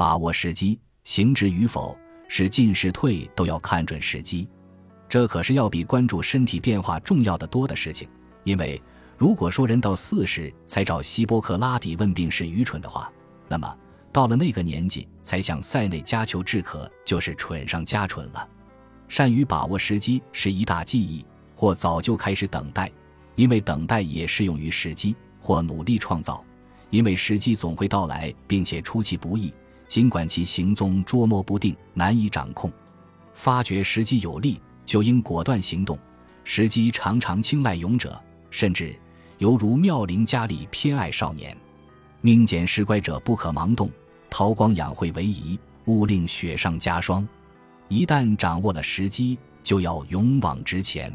把握时机，行之与否，是进是退都要看准时机。这可是要比关注身体变化重要的多的事情。因为如果说人到四十才找希波克拉底问病是愚蠢的话，那么到了那个年纪才向塞内加求治渴就是蠢上加蠢了。善于把握时机是一大技艺，或早就开始等待，因为等待也适用于时机；或努力创造，因为时机总会到来，并且出其不意，尽管其行踪捉摸不定、难以掌控。发觉时机有利，就应果断行动。时机常常青睐勇者，甚至犹如妙龄佳丽偏爱少年。命减时乖者不可盲动，韬光养晦为宜，勿令雪上加霜。一旦掌握了时机，就要勇往直前。